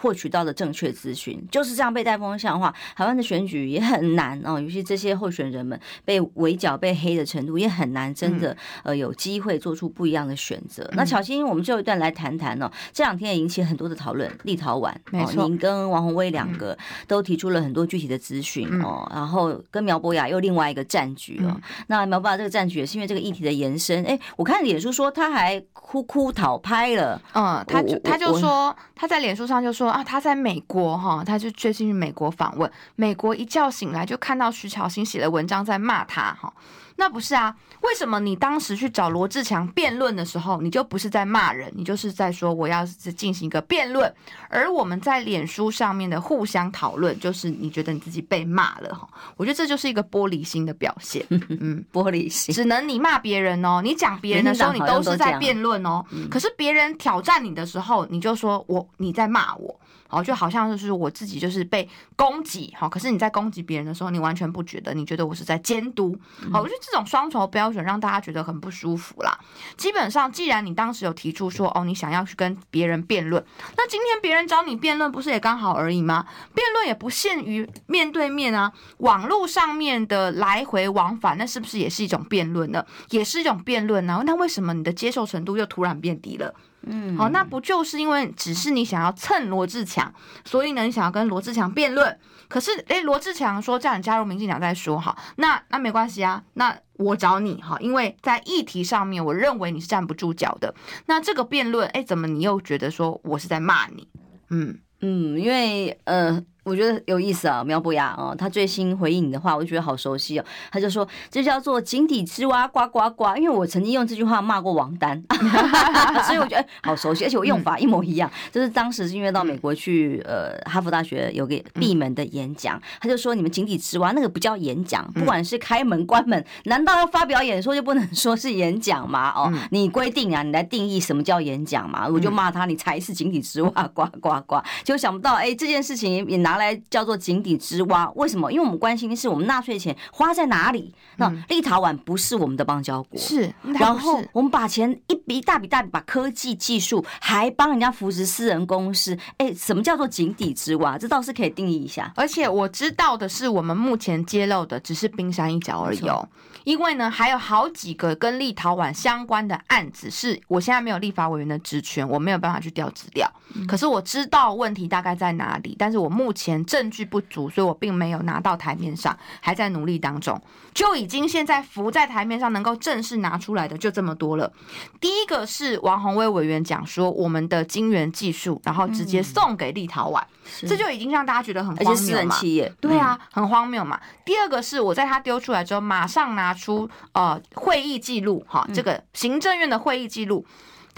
获取到的正确资讯就是这样被带风向的话，台湾的选举也很难哦。尤其这些候选人们被围剿、被黑的程度也很难，真的呃有机会做出不一样的选择。嗯、那巧心，我们最后一段来谈谈哦。这两天也引起很多的讨论，立陶宛，没错，您跟王宏威两个都提出了很多具体的资讯哦。然后跟苗博雅又另外一个战局哦。嗯、那苗博雅这个战局也是因为这个议题的延伸。哎，我看脸书说他还哭哭讨拍了，嗯，他就他就说他在脸书上就说。啊，他在美国哈，他就最近去美国访问。美国一觉醒来就看到徐巧芯写的文章在骂他哈。那不是啊？为什么你当时去找罗志强辩论的时候，你就不是在骂人，你就是在说我要进行一个辩论？而我们在脸书上面的互相讨论，就是你觉得你自己被骂了哈？我觉得这就是一个玻璃心的表现。<laughs> 嗯，玻璃心，只能你骂别人哦，你讲别人的时候，你都是在辩论哦。可是别人挑战你的时候，你就说我你在骂我。哦，就好像就是我自己就是被攻击，好，可是你在攻击别人的时候，你完全不觉得，你觉得我是在监督，好，我觉得这种双重标准让大家觉得很不舒服啦。基本上，既然你当时有提出说，哦，你想要去跟别人辩论，那今天别人找你辩论，不是也刚好而已吗？辩论也不限于面对面啊，网络上面的来回往返，那是不是也是一种辩论呢？也是一种辩论呢？那为什么你的接受程度又突然变低了？嗯，好，那不就是因为只是你想要蹭罗志强，所以呢，你想要跟罗志强辩论。可是，诶，罗志强说叫你加入民进党再说，好，那那没关系啊。那我找你哈，因为在议题上面，我认为你是站不住脚的。那这个辩论，诶，怎么你又觉得说我是在骂你？嗯嗯，因为呃。我觉得有意思啊，苗博雅啊，他最新回应你的话，我就觉得好熟悉哦。他就说这叫做井底之蛙呱呱呱，因为我曾经用这句话骂过王丹，<laughs> 所以我觉得好熟悉，而且我用法一模一样。就是当时是因为到美国去，呃，哈佛大学有个闭门的演讲，他就说你们井底之蛙那个不叫演讲，不管是开门关门，难道要发表演说就不能说是演讲吗？哦，你规定啊，你来定义什么叫演讲嘛？我就骂他，你才是井底之蛙呱呱呱，就想不到哎，这件事情也拿。来叫做井底之蛙，为什么？因为我们关心的是我们纳税钱花在哪里。那立陶宛不是我们的邦交国，是。然后我们把钱一笔一大笔大笔把科技技术还帮人家扶持私人公司，哎，什么叫做井底之蛙？这倒是可以定义一下。而且我知道的是，我们目前揭露的只是冰山一角而已哦。因为呢，还有好几个跟立陶宛相关的案子，是我现在没有立法委员的职权，我没有办法去调资料。可是我知道问题大概在哪里，但是我目前。前证据不足，所以我并没有拿到台面上，还在努力当中。就已经现在浮在台面上能够正式拿出来的就这么多了。第一个是王宏威委员讲说，我们的晶圆技术，然后直接送给立陶宛，嗯、这就已经让大家觉得很荒谬嘛。对啊，很荒谬嘛。第二个是我在他丢出来之后，马上拿出呃会议记录，哈，这个行政院的会议记录。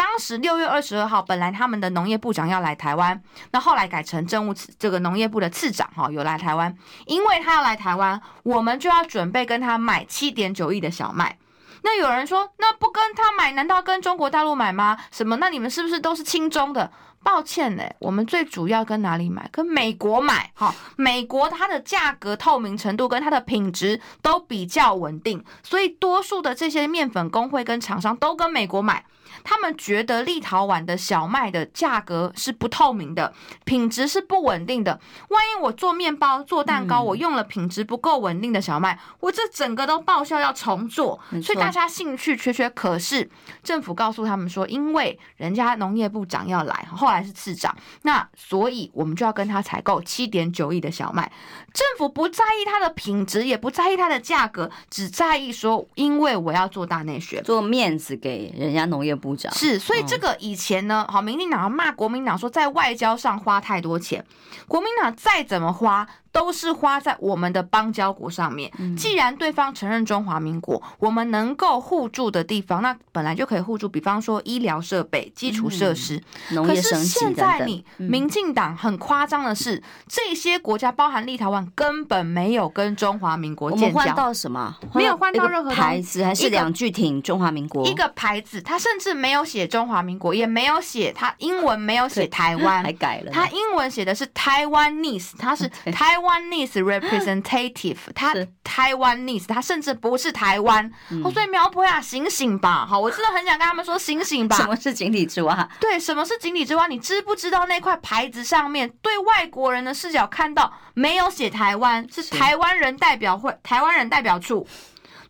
当时六月二十二号，本来他们的农业部长要来台湾，那后来改成政务这个农业部的次长哈，有来台湾，因为他要来台湾，我们就要准备跟他买七点九亿的小麦。那有人说，那不跟他买，难道跟中国大陆买吗？什么？那你们是不是都是亲中的？抱歉呢，我们最主要跟哪里买？跟美国买哈，美国它的价格透明程度跟它的品质都比较稳定，所以多数的这些面粉工会跟厂商都跟美国买。他们觉得立陶宛的小麦的价格是不透明的，品质是不稳定的。万一我做面包、做蛋糕，我用了品质不够稳定的小麦，我这整个都报销要重做。所以大家兴趣缺缺。可是政府告诉他们说，因为人家农业部长要来，后来是次长，那所以我们就要跟他采购七点九亿的小麦。政府不在意它的品质，也不在意它的价格，只在意说，因为我要做大内宣，做面子给人家农业部长。是，所以这个以前呢，好，民进党骂国民党说在外交上花太多钱，国民党再怎么花。都是花在我们的邦交国上面。既然对方承认中华民国，我们能够互助的地方，那本来就可以互助。比方说医疗设备、基础设施。可是现在你民进党很夸张的是，这些国家包含立陶宛根本没有跟中华民国建交。换到什么？没有换到任何牌子，还是两句挺中华民国？一个牌子，他甚至没有写中华民国，也没有写他英文，没有写台湾，<laughs> 还改了。他英文写的是 Taiwanese，他是 <laughs> 台。Taiwanese representative，<gasps> 他台湾 nese，他甚至不是台湾，嗯，所以苗博雅醒醒吧，好，我真的很想跟他们说醒醒吧。什么是井底之蛙？对，什么是井底之蛙？你知不知道那块牌子上面对外国人的视角看到没有写台湾，是台湾人代表会，台湾人代表处，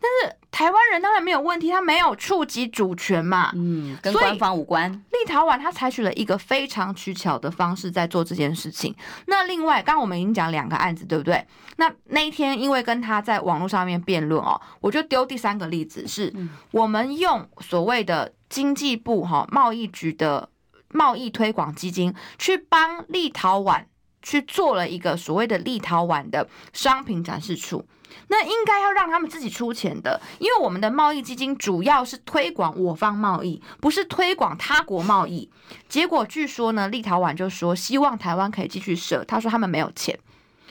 但是。台湾人当然没有问题，他没有触及主权嘛，嗯，跟官方无关。立陶宛他采取了一个非常取巧的方式在做这件事情。那另外，刚刚我们已经讲两个案子，对不对？那那一天因为跟他在网络上面辩论哦，我就丢第三个例子，是我们用所谓的经济部哈贸易局的贸易推广基金去帮立陶宛去做了一个所谓的立陶宛的商品展示处。那应该要让他们自己出钱的，因为我们的贸易基金主要是推广我方贸易，不是推广他国贸易。结果据说呢，立陶宛就说希望台湾可以继续设，他说他们没有钱。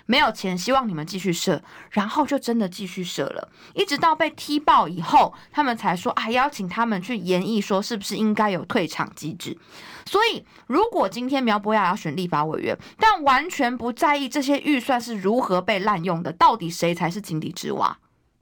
没有钱，希望你们继续设，然后就真的继续设了，一直到被踢爆以后，他们才说啊，邀请他们去研议，说是不是应该有退场机制。所以，如果今天苗博雅要选立法委员，但完全不在意这些预算是如何被滥用的，到底谁才是井底之蛙？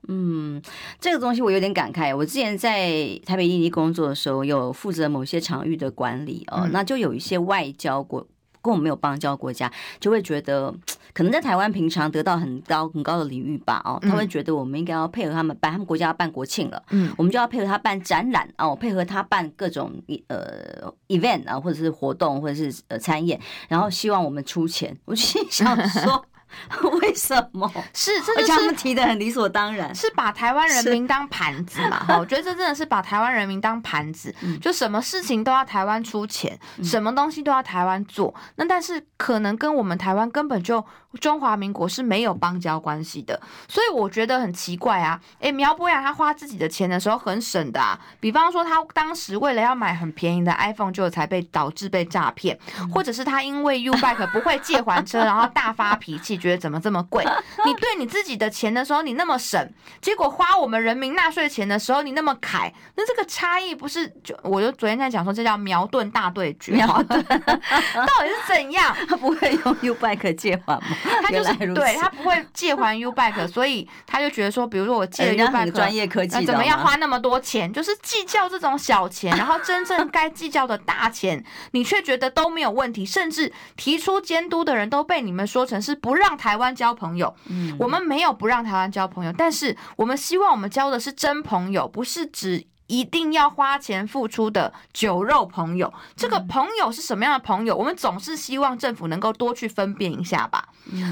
嗯，这个东西我有点感慨。我之前在台北一零一工作的时候，有负责某些场域的管理哦，嗯、那就有一些外交国。跟我们没有邦交国家，就会觉得 <tsk> 可能在台湾平常得到很高很高的礼遇吧，哦，他会觉得我们应该要配合他们办，他们国家要办国庆了，嗯，我们就要配合他办展览哦，配合他办各种呃 event 啊，或者是活动，或者是呃参演，然后希望我们出钱，<laughs> 我就心想说。<laughs> 为什么？是，这就是他们提的很理所当然，是把台湾人民当盘子嘛？<laughs> 哈，我觉得这真的是把台湾人民当盘子，就什么事情都要台湾出钱，什么东西都要台湾做。那但是可能跟我们台湾根本就中华民国是没有邦交关系的，所以我觉得很奇怪啊。诶，苗博雅他花自己的钱的时候很省的啊，比方说他当时为了要买很便宜的 iPhone，就才被导致被诈骗，或者是他因为 U-Bike 不会借还车，<laughs> 然后大发脾气。觉得怎么这么贵？<laughs> 你对你自己的钱的时候，你那么省，结果花我们人民纳税钱的时候，你那么凯，那这个差异不是就？我就昨天在讲说，这叫苗盾大对决。苗盾 <laughs> 到底是怎样？他 <laughs> 不会用 U Bike 借还吗？他就是对他不会借还 U Bike，所以他就觉得说，比如说我借了 U Bike，专业科技，怎么样花那么多钱？就是计较这种小钱，然后真正该计较的大钱，你却觉得都没有问题，甚至提出监督的人都被你们说成是不让。让台湾交朋友，我们没有不让台湾交朋友，但是我们希望我们交的是真朋友，不是只一定要花钱付出的酒肉朋友。这个朋友是什么样的朋友？我们总是希望政府能够多去分辨一下吧。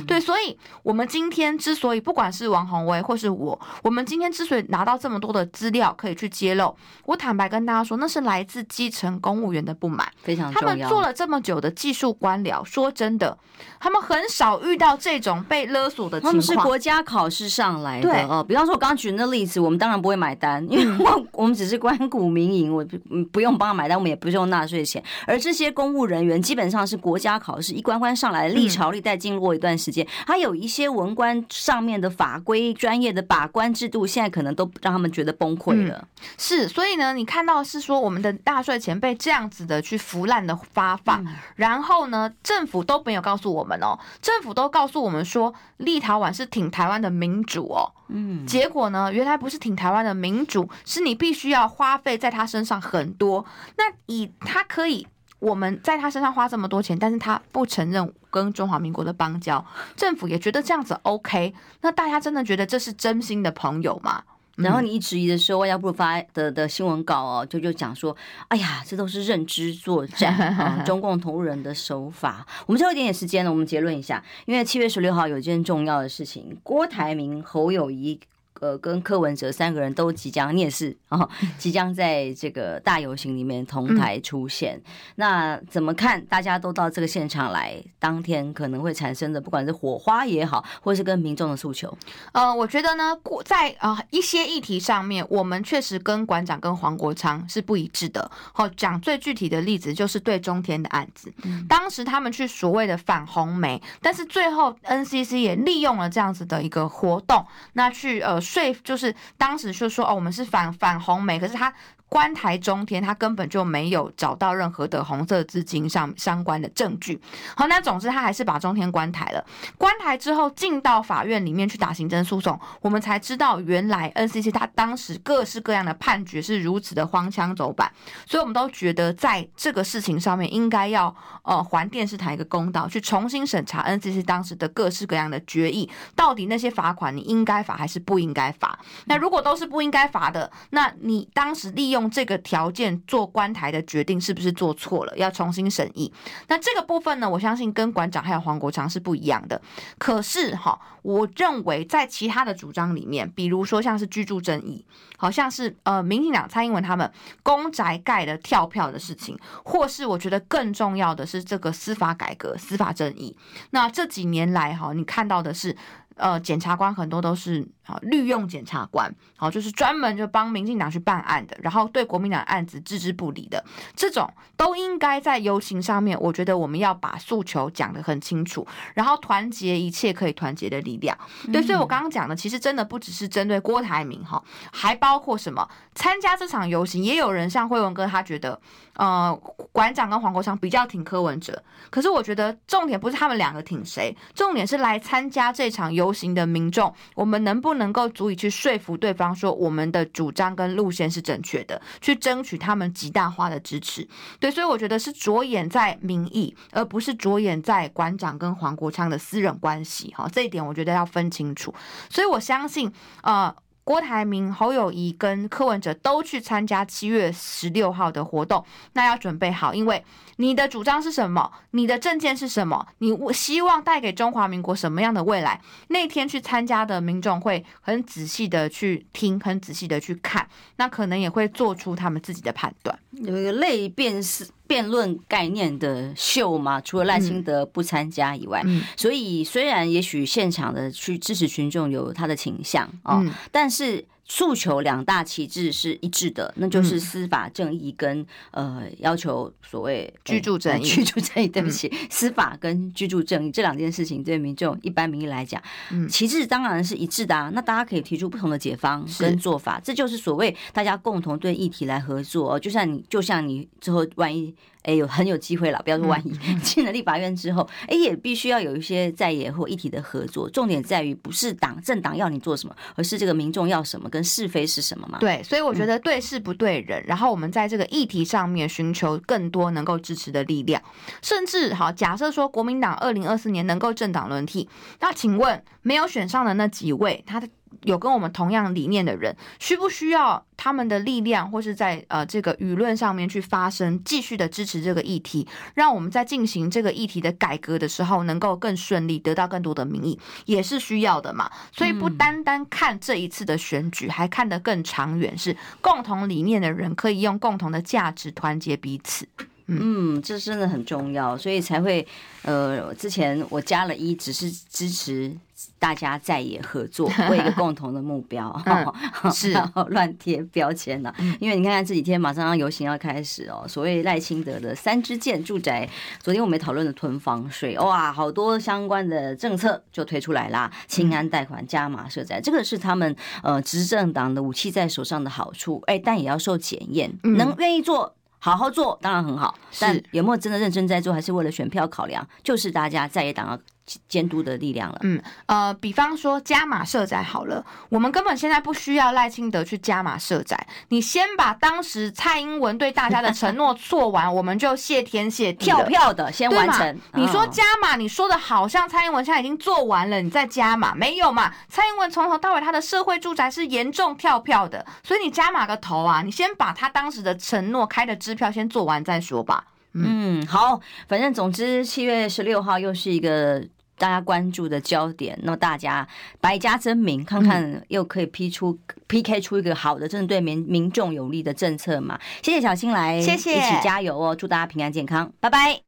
对，所以我们今天之所以不管是王宏威或是我，我们今天之所以拿到这么多的资料可以去揭露，我坦白跟大家说，那是来自基层公务员的不满。非常。他们做了这么久的技术官僚，说真的，他们很少遇到这种被勒索的情况。他们是国家考试上来的哦。比方说，我刚刚举的那例子，我们当然不会买单，因为我我们只是官股民营，我不用帮他买单，我们也不用纳税钱。而这些公务人员基本上是国家考试一关关上来的，历朝历代经过一段时间，还有一些文官上面的法规、专业的把关制度，现在可能都让他们觉得崩溃了。是，所以呢，你看到是说我们的纳税钱被这样子的去腐烂的发放，然后呢，政府都没有告诉我们哦，政府都告诉我们说立陶宛是挺台湾的民主哦，嗯，结果呢，原来不是挺台湾的民主，是你必须要花费在他身上很多，那以他可以我们在他身上花这么多钱，但是他不承认跟中华民国的邦交，政府也觉得这样子 OK，那大家真的觉得这是真心的朋友吗？然后你一质疑的时候，外交部发的的新闻稿哦，就就讲说，哎呀，这都是认知作战 <laughs> 啊，中共同路人的手法。我们最后一点点时间呢，我们结论一下，因为七月十六号有一件重要的事情，郭台铭、侯友宜。呃，跟柯文哲三个人都即将孽世啊，即将在这个大游行里面同台出现。嗯、那怎么看？大家都到这个现场来，当天可能会产生的，不管是火花也好，或是跟民众的诉求。呃，我觉得呢，在啊、呃、一些议题上面，我们确实跟馆长跟黄国昌是不一致的。好，讲最具体的例子就是对中天的案子，嗯、当时他们去所谓的反红媒，但是最后 NCC 也利用了这样子的一个活动，那去呃。税就是当时就说哦，我们是反反红梅，可是他。关台中天，他根本就没有找到任何的红色资金上相关的证据。好，那总之他还是把中天关台了。关台之后进到法院里面去打行政诉讼，我们才知道原来 NCC 他当时各式各样的判决是如此的荒腔走板，所以我们都觉得在这个事情上面应该要呃还电视台一个公道，去重新审查 NCC 当时的各式各样的决议，到底那些罚款你应该罚还是不应该罚？那如果都是不应该罚的，那你当时利用用这个条件做关台的决定是不是做错了？要重新审议。那这个部分呢，我相信跟馆长还有黄国昌是不一样的。可是哈，我认为在其他的主张里面，比如说像是居住正义，好像是呃，民进党蔡英文他们公宅盖的跳票的事情，或是我觉得更重要的是这个司法改革、司法正义。那这几年来哈，你看到的是。呃，检察官很多都是啊，律用检察官，好，就是专门就帮民进党去办案的，然后对国民党案子置之不理的，这种都应该在游行上面，我觉得我们要把诉求讲得很清楚，然后团结一切可以团结的力量。对，所以我刚刚讲的，其实真的不只是针对郭台铭哈，还包括什么？参加这场游行，也有人像慧文哥，他觉得，呃，馆长跟黄国昌比较挺柯文哲，可是我觉得重点不是他们两个挺谁，重点是来参加这场游。游行的民众，我们能不能够足以去说服对方，说我们的主张跟路线是正确的，去争取他们极大化的支持？对，所以我觉得是着眼在民意，而不是着眼在馆长跟黄国昌的私人关系。哈，这一点我觉得要分清楚。所以我相信，呃。郭台铭、侯友宜跟柯文哲都去参加七月十六号的活动，那要准备好，因为你的主张是什么，你的政见是什么，你希望带给中华民国什么样的未来？那天去参加的民众会很仔细的去听，很仔细的去看，那可能也会做出他们自己的判断。有一个类辩是。辩论概念的秀嘛，除了赖清德不参加以外，所以虽然也许现场的去支持群众有他的倾向哦，嗯、但是。诉求两大旗帜是一致的，那就是司法正义跟、嗯、呃要求所谓居住正义。<laughs> 居住正义，对不起，嗯、司法跟居住正义这两件事情，对民众一般民意来讲，嗯、旗帜当然是一致的啊。那大家可以提出不同的解方跟做法，是这就是所谓大家共同对议题来合作。就像你，就像你之后万一。哎，有很有机会了，不要说万一 <laughs> 进了立法院之后，哎，也必须要有一些在野或议题的合作。重点在于不是党政党要你做什么，而是这个民众要什么，跟是非是什么嘛？对，所以我觉得对事不对人，嗯、然后我们在这个议题上面寻求更多能够支持的力量，甚至好，假设说国民党二零二四年能够政党轮替，那请问没有选上的那几位，他的有跟我们同样理念的人，需不需要他们的力量，或是在呃这个舆论上面去发声，继续的支持这个议题，让我们在进行这个议题的改革的时候，能够更顺利，得到更多的民意，也是需要的嘛。所以不单单看这一次的选举，还看得更长远，是共同理念的人可以用共同的价值团结彼此。嗯，这真的很重要，所以才会，呃，之前我加了一，只是支持大家在野合作，为一个共同的目标，<laughs> 嗯、<laughs> 是乱贴标签了。因为你看看这几天马上要游行要开始哦，所谓赖清德的三支箭住宅，昨天我们讨论的囤房税，哇，好多相关的政策就推出来啦，清安贷款加码社宅，这个是他们呃执政党的武器在手上的好处，哎，但也要受检验，能愿意做。好好做当然很好，但有没有真的认真在做，还是为了选票考量？就是大家在野党要监督的力量了。嗯，呃，比方说加码社宅好了，我们根本现在不需要赖清德去加码社宅，你先把当时蔡英文对大家的承诺做完，<laughs> 我们就谢天谢地。跳票的先完成。你说加码，你说的好像蔡英文现在已经做完了，你再加码没有嘛？蔡英文从头到尾他的社会住宅是严重跳票的，所以你加码个头啊！你先把他当时的承诺开的支票先做完再说吧。嗯，好，反正总之七月十六号又是一个。大家关注的焦点，那么大家百家争鸣，看看又可以批出 PK 出一个好的，真的对民民众有利的政策嘛？谢谢小新来，谢谢，一起加油哦！祝大家平安健康，拜拜。